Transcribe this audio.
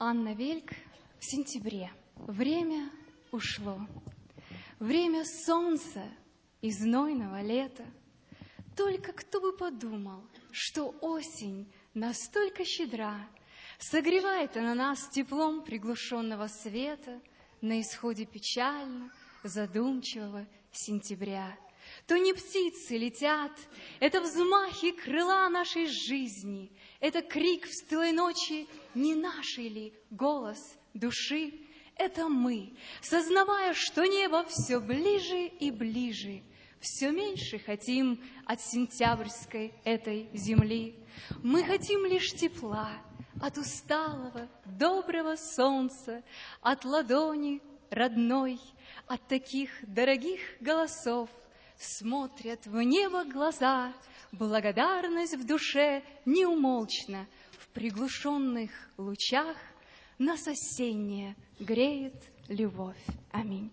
Анна Вельк в сентябре. Время ушло. Время солнца и знойного лета. Только кто бы подумал, что осень настолько щедра, Согревает она нас теплом приглушенного света На исходе печально задумчивого сентября. То не птицы летят, это взмахи крыла нашей жизни, Это крик в стылой ночи, не нашей ли голос души? Это мы, сознавая, что небо все ближе и ближе, Все меньше хотим от сентябрьской этой земли. Мы хотим лишь тепла от усталого, доброго солнца, От ладони родной, от таких дорогих голосов Смотрят в небо глаза, благодарность в душе неумолчна, В приглушенных лучах нас осенняя греет любовь. Аминь.